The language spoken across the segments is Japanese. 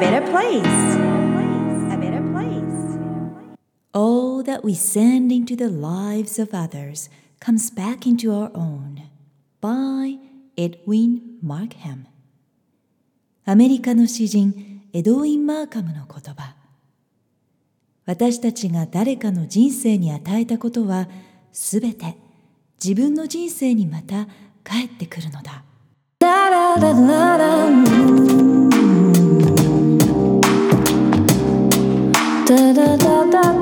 better place. A better place. All that we send into the lives of others comes back into our own. By Edwin Markham アメリカの詩人エドウィン・マーカムの言葉私たちが誰かの人生に与えたことはすべて自分の人生にまた帰ってくるのだ。Da da da da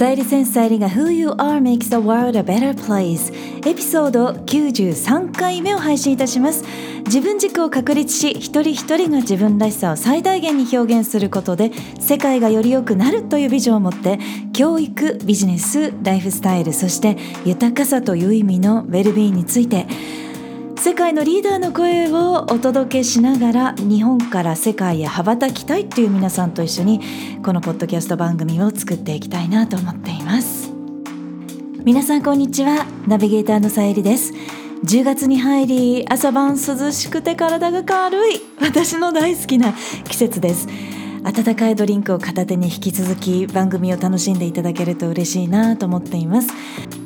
Sairi センサイリが Who You Are Makes the World a Better Place エピソード93回目を配信いたします。自分軸を確立し一人一人が自分らしさを最大限に表現することで世界がより良くなるというビジョンを持って教育ビジネスライフスタイルそして豊かさという意味のウェルビーについて世界のリーダーの声をお届けしながら日本から世界へ羽ばたきたいという皆さんと一緒にこのポッドキャスト番組を作っていきたいなと思っています。皆さんこんにちは。ナビゲーターのさゆりです。10月に入り朝晩涼しくて体が軽い。私の大好きな季節です。温かいドリンクを片手に引き続き番組を楽しんでいただけると嬉しいなと思っています。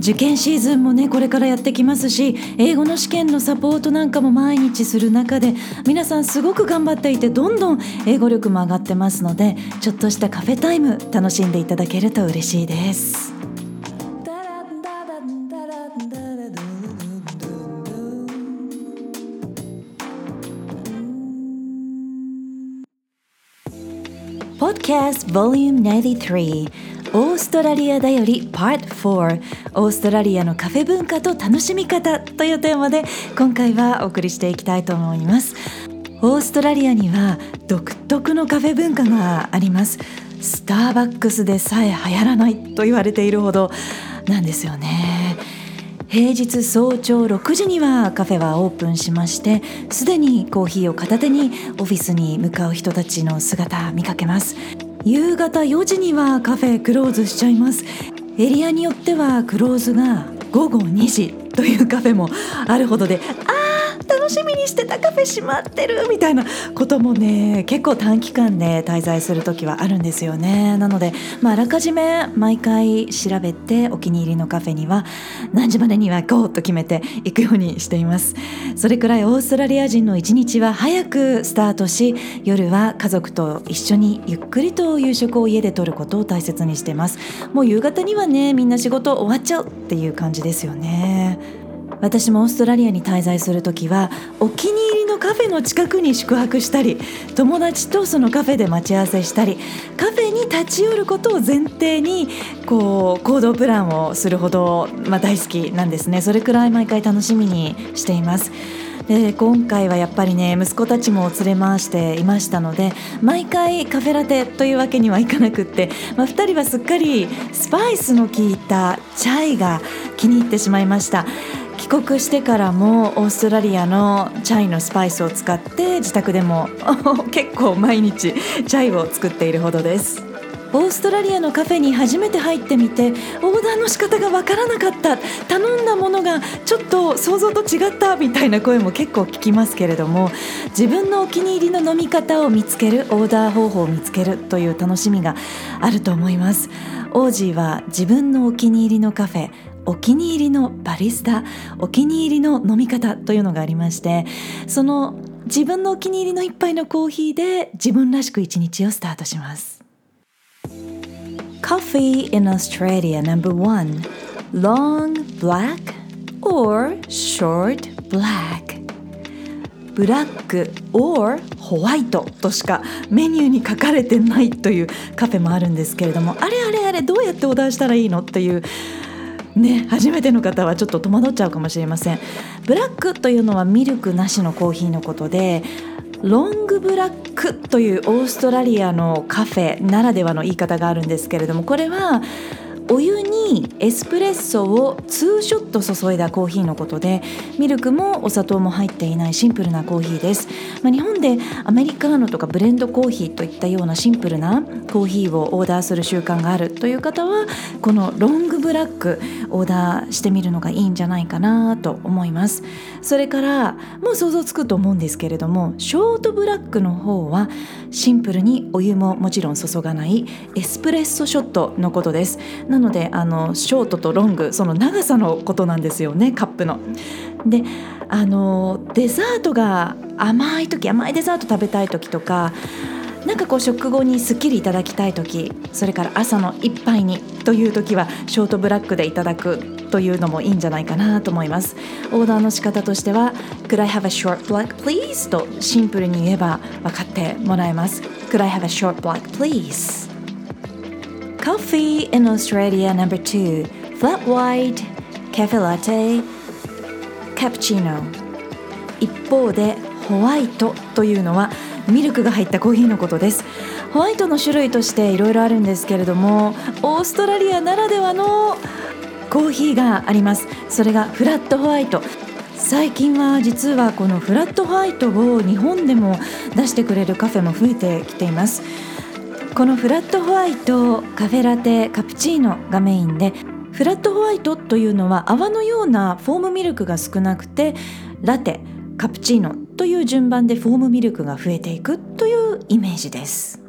受験シーズンもねこれからやってきますし英語の試験のサポートなんかも毎日する中で皆さんすごく頑張っていてどんどん英語力も上がってますのでちょっとしたカフェタイム楽しんでいただけると嬉しいです。Podcast Volume 93オーストラリアだより Part 4オーストラリアのカフェ文化と楽しみ方というテーマで今回はお送りしていきたいと思います。オーストラリアには独特のカフェ文化があります。スターバックスでさえ流行らないと言われているほどなんですよね。平日早朝6時にはカフェはオープンしましてすでにコーヒーを片手にオフィスに向かう人たちの姿見かけます。夕方4時にはカフェクローズしちゃいます。エリアによってはクローズが午後2時というカフェもあるほどであ楽しみにしてたカフェ閉まってるみたいなこともね結構短期間で滞在する時はあるんですよね。なので、まあ、あらかじめ毎回調べてお気に入りのカフェには何時までには行こうと決めて行くようにしています。それくらいオーストラリア人の一日は早くスタートし夜は家族と一緒にゆっくりと夕食を家でとることを大切にしてます。もう夕方にはねみんな仕事終わっちゃうっていう感じですよね。私もオーストラリアに滞在する時はお気に入りのカフェの近くに宿泊したり友達とそのカフェで待ち合わせしたりカフェに立ち寄ることを前提にこう行動プランをするほど、まあ、大好きなんですねそれくらい毎回楽しみにしています。で今回はやっぱりね息子たちも連れ回していましたので毎回カフェラテというわけにはいかなくって、まあ、2人はすっかりスパイスの効いたチャイが気に入ってしまいました。帰国してからもオーストラリアのチャイのスパイスを使って自宅でも 結構毎日チャイを作っているほどです。オーストラリアのカフェに初めて入ってみてオーダーの仕方がわからなかった。頼んだものがちょっと想像と違ったみたいな声も結構聞きますけれども自分のお気に入りの飲み方を見つけるオーダー方法を見つけるという楽しみがあると思います。オージーは自分のお気に入りのカフェお気に入りのバリスタお気に入りの飲み方というのがありましてその自分のお気に入りの一杯のコーヒーで自分らしく一日をスタートします。Coffee in Australia number one. Long black or short black? ブラック or ホワイトとしかメニューに書かれてないというカフェもあるんですけれどもあれあれあれどうやってオーダーしたらいいの？っていうね初めての方はちょっと戸惑っちゃうかもしれません。ブラックというのはミルクなしのコーヒーのことでロングブラックというオーストラリアのカフェならではの言い方があるんですけれどもこれはお湯にエスプレッソを2ショット注いだコーヒーのことでミルクもお砂糖も入っていないシンプルなコーヒーです、まあ、日本でアメリカーノとかブレンドコーヒーといったようなシンプルなコーヒーをオーダーする習慣があるという方はこのロングブラックオーダーしてみるのがいいんじゃないかなと思います。それからもう想像つくと思うんですけれどもショートブラックの方はシンプルにお湯ももちろん注がないエスプレッソショットのことです。なのであのショートとロングその長さのことなんですよねカップの。であのデザートが甘い時甘いデザート食べたい時とかなんかこう食後にすっきりいただきたい時それから朝の一杯にという時はショートブラックでいただくというのもいいんじゃないかなと思いますオーダーの仕方としては Could I have a short black please? とシンプルに言えば分かってもらえます Could I have a short black please? Coffee in Australia number two. Flat white Cafe latte Cappuccino. 一方でホワイトというのはミルクが入ったコーヒーのことです。ホワイトの種類としていろいろあるんですけれどもオーストラリアならではのコーヒーがあります。それがフラットホワイト。最近は実はこのフラットホワイトを日本でも出してくれるカフェも増えてきています。このフラットホワイトカフェラテカプチーノがメインでフラットホワイトというのは泡のようなフォームミルクが少なくてラテカプチーノという順番でフォームミルクが増えていくというイメージです。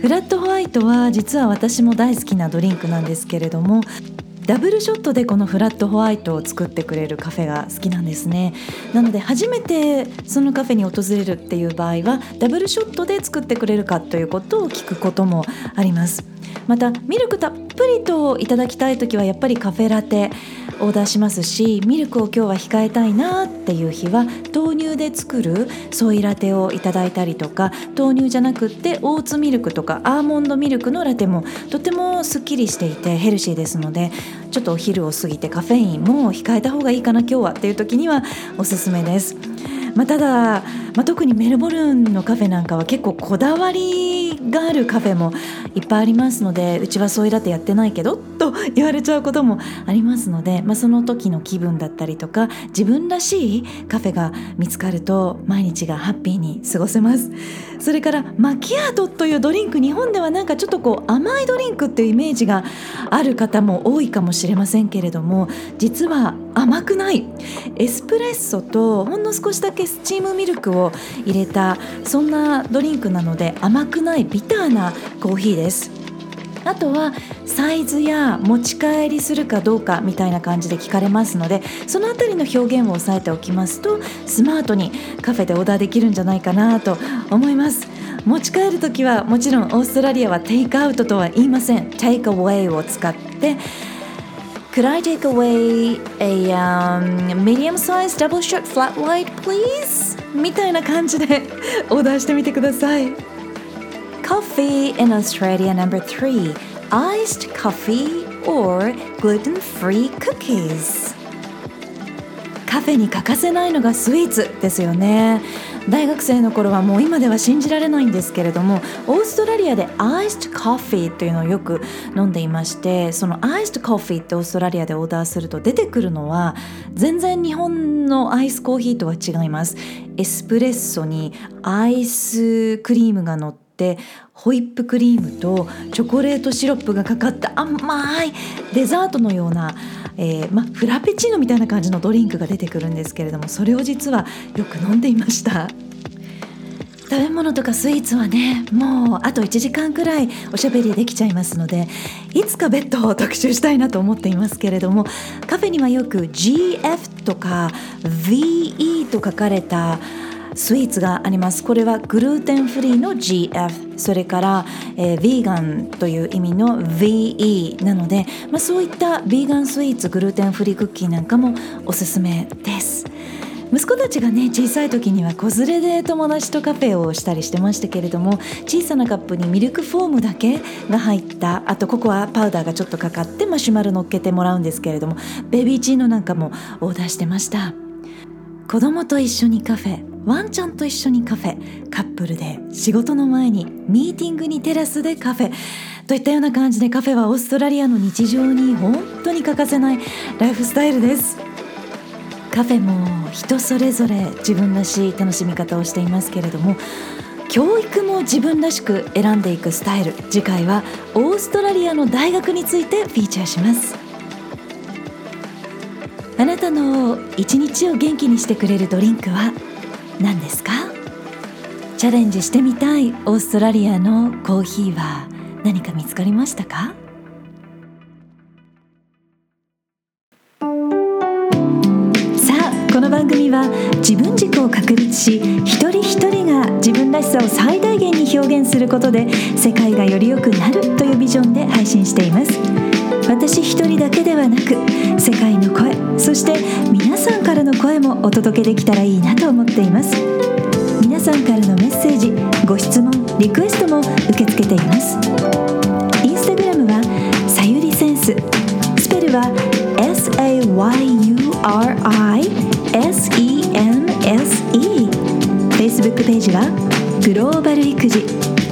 フラットホワイトは実は私も大好きなドリンクなんですけれどもダブルショットでこのフラットホワイトを作ってくれるカフェが好きなんですね。なので初めてそのカフェに訪れるっていう場合はダブルショットで作ってくれるかということを聞くこともあります。またミルクたっぷりといただきたい時はやっぱりカフェラテオーダーしますしミルクを今日は控えたいなっていう日は豆乳で作るソイラテをいただいたりとか豆乳じゃなくってオーツミルクとかアーモンドミルクのラテもとてもすっきりしていてヘルシーですのでちょっとお昼を過ぎてカフェインも控えた方がいいかな今日はっていう時にはおすすめです。まあ、ただ、まあ、特にメルボルンのカフェなんかは結構こだわりがあるカフェもいっぱいありますのでうちはそういだってやってないけどと言われちゃうこともありますので、まあ、その時の気分だったりとか自分らしいカフェが見つかると毎日がハッピーに過ごせます。それからマキアートというドリンク日本ではなんかちょっとこう甘いドリンクっていうイメージがある方も多いかもしれませんけれども実は甘くないエスプレッソとほんの少しだけスチームミルクを入れたそんなドリンクなので甘くないビターなコーヒーです。あとはサイズや持ち帰りするかどうかみたいな感じで聞かれますのでその辺りの表現を押さえておきますとスマートにカフェでオーダーできるんじゃないかなと思います持ち帰る時はもちろんオーストラリアはテイクアウトとは言いませんテイクアウェイを使って Could I take away a、um, medium size double shot flat white, please? みたいな感じで オーダーしてみてください。Coffee in Australia number three iced coffee or gluten free cookies カフェに欠かせないのがスイーツですよね大学生の頃はもう今では信じられないんですけれどもオーストラリアでアイストコーヒーというのをよく飲んでいましてそのアイストコーヒーってオーストラリアでオーダーすると出てくるのは全然日本のアイスコーヒーとは違います。エスプレッソにアイスクリームが乗ってホイップクリームとチョコレートシロップがかかった甘いデザートのようなえー、まフラペチーノみたいな感じのドリンクが出てくるんですけれどもそれを実はよく飲んでいました。食べ物とかスイーツはねもうあと1時間くらいおしゃべりできちゃいますのでいつか別途特集したいなと思っていますけれどもカフェにはよく GF とか VE と書かれたスイーツがあります。これはグルーテンフリーの GF それから、えー、ヴィーガンという意味の VE なので、まあ、そういったヴィーガンスイーツグルーテンフリークッキーなんかもおすすめです。息子たちがね小さい時には子連れで友達とカフェをしたりしてましたけれども小さなカップにミルクフォームだけが入ったあとココアパウダーがちょっとかかってマシュマロ乗っけてもらうんですけれどもベビーチーノなんかもオーダーしてました。子供と一緒にカフェ。ワンちゃんと一緒にカフェカップルで仕事の前にミーティングにテラスでカフェ。といったような感じでカフェはオーストラリアの日常に本当に欠かせないライフスタイルです。カフェも人それぞれ自分らしい楽しみ方をしていますけれども教育も自分らしく選んでいくスタイル。次回はオーストラリアの大学についてフィーチャーします。あなたの一日を元気にしてくれるドリンクは何ですか？チャレンジしてみたいオーストラリアのコーヒーは何か見つかりましたか？さあこの番組は自分軸を確立し一人一人が自分らしさを最大限することで世界がより良くなるというビジョンで配信しています。私一人だけではなく世界の声そして皆さんからの声もお届けできたらいいなと思っています。皆さんからのメッセージご質問リクエストも受け付けています。インスタグラムはさゆりセンス。スペルは SAYURISENSE Facebook ページはグローバル育児。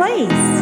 Place